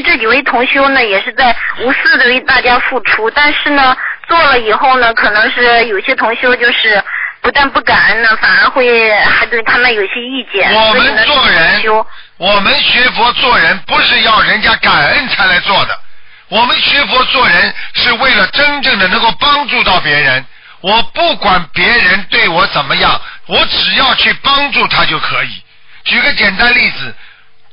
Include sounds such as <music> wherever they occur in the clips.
为这几位同修呢，也是在无私的为大家付出，但是呢，做了以后呢，可能是有些同修就是不但不感恩呢，反而会还对他们有些意见。我们做人修我们学佛做人不是要人家感恩才来做的，我们学佛做人是为了真正的能够帮助到别人。我不管别人对我怎么样，我只要去帮助他就可以。举个简单例子，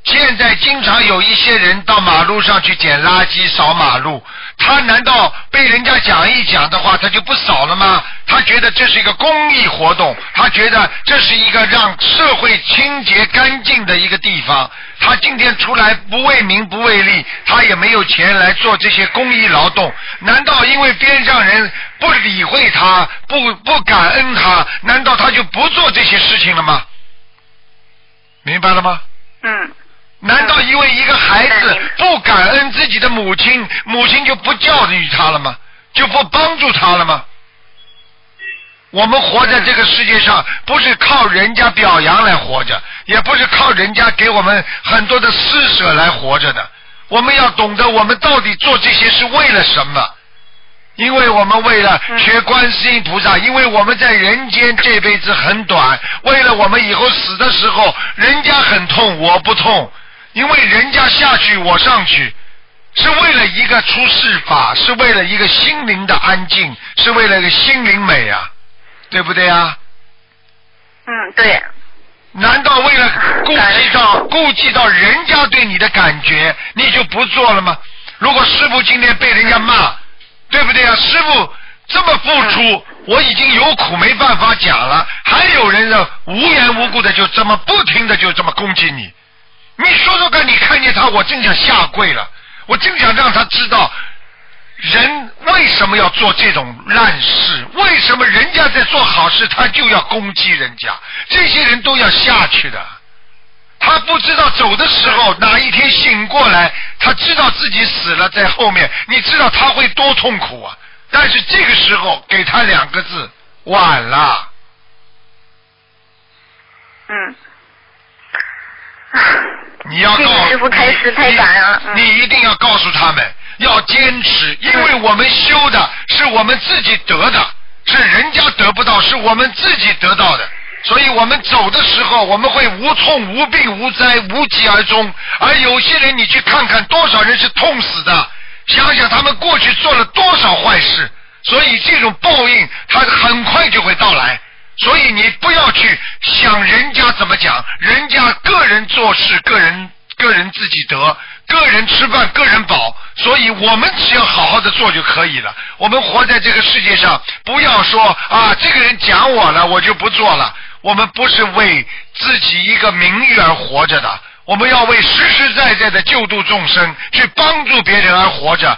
现在经常有一些人到马路上去捡垃圾、扫马路，他难道被人家讲一讲的话，他就不扫了吗？他觉得这是一个公益活动，他觉得这是一个让社会清洁干净的一个地方。他今天出来不为名不为利，他也没有钱来做这些公益劳动。难道因为边上人不理会他、不不感恩他，难道他就不做这些事情了吗？明白了吗？嗯难道因为一个孩子嗯不感恩自己的母亲，母亲就不教育他了吗？就不帮助他了吗？我们活在这个世界上，不是靠人家表扬来活着，也不是靠人家给我们很多的施舍来活着的。我们要懂得，我们到底做这些是为了什么？因为我们为了学观世音菩萨，因为我们在人间这辈子很短，为了我们以后死的时候，人家很痛，我不痛，因为人家下去，我上去，是为了一个出世法，是为了一个心灵的安静，是为了一个心灵美啊，对不对啊？嗯，对，难道为了 <laughs> 顾及到顾及到人家对你的感觉，你就不做了吗？如果师傅今天被人家骂，对不对啊？师傅这么付出，我已经有苦没办法讲了，还有人呢无缘无故的就这么不停的就这么攻击你，你说说看，你看见他，我真想下跪了，我真想让他知道。人为什么要做这种烂事？为什么人家在做好事，他就要攻击人家？这些人都要下去的。他不知道走的时候哪一天醒过来，他知道自己死了在后面，你知道他会多痛苦啊！但是这个时候给他两个字，晚了。嗯。你要告谢谢师傅开始太感恩了嗯你你一定要告诉他们要坚持，因为我们修的是我们自己得的，是人家得不到，是我们自己得到的。所以我们走的时候，我们会无痛、无病、无灾、无疾而终。而有些人，你去看看多少人是痛死的，想想他们过去做了多少坏事，所以这种报应，它很快就会到来。所以你不要去想人家怎么讲，人家个人做事，个人个人自己得，个人吃饭，个人饱。所以我们只要好好的做就可以了。我们活在这个世界上，不要说啊，这个人讲我了，我就不做了。我们不是为自己一个名誉而活着的。我们要为实实在在的救度众生，去帮助别人而活着，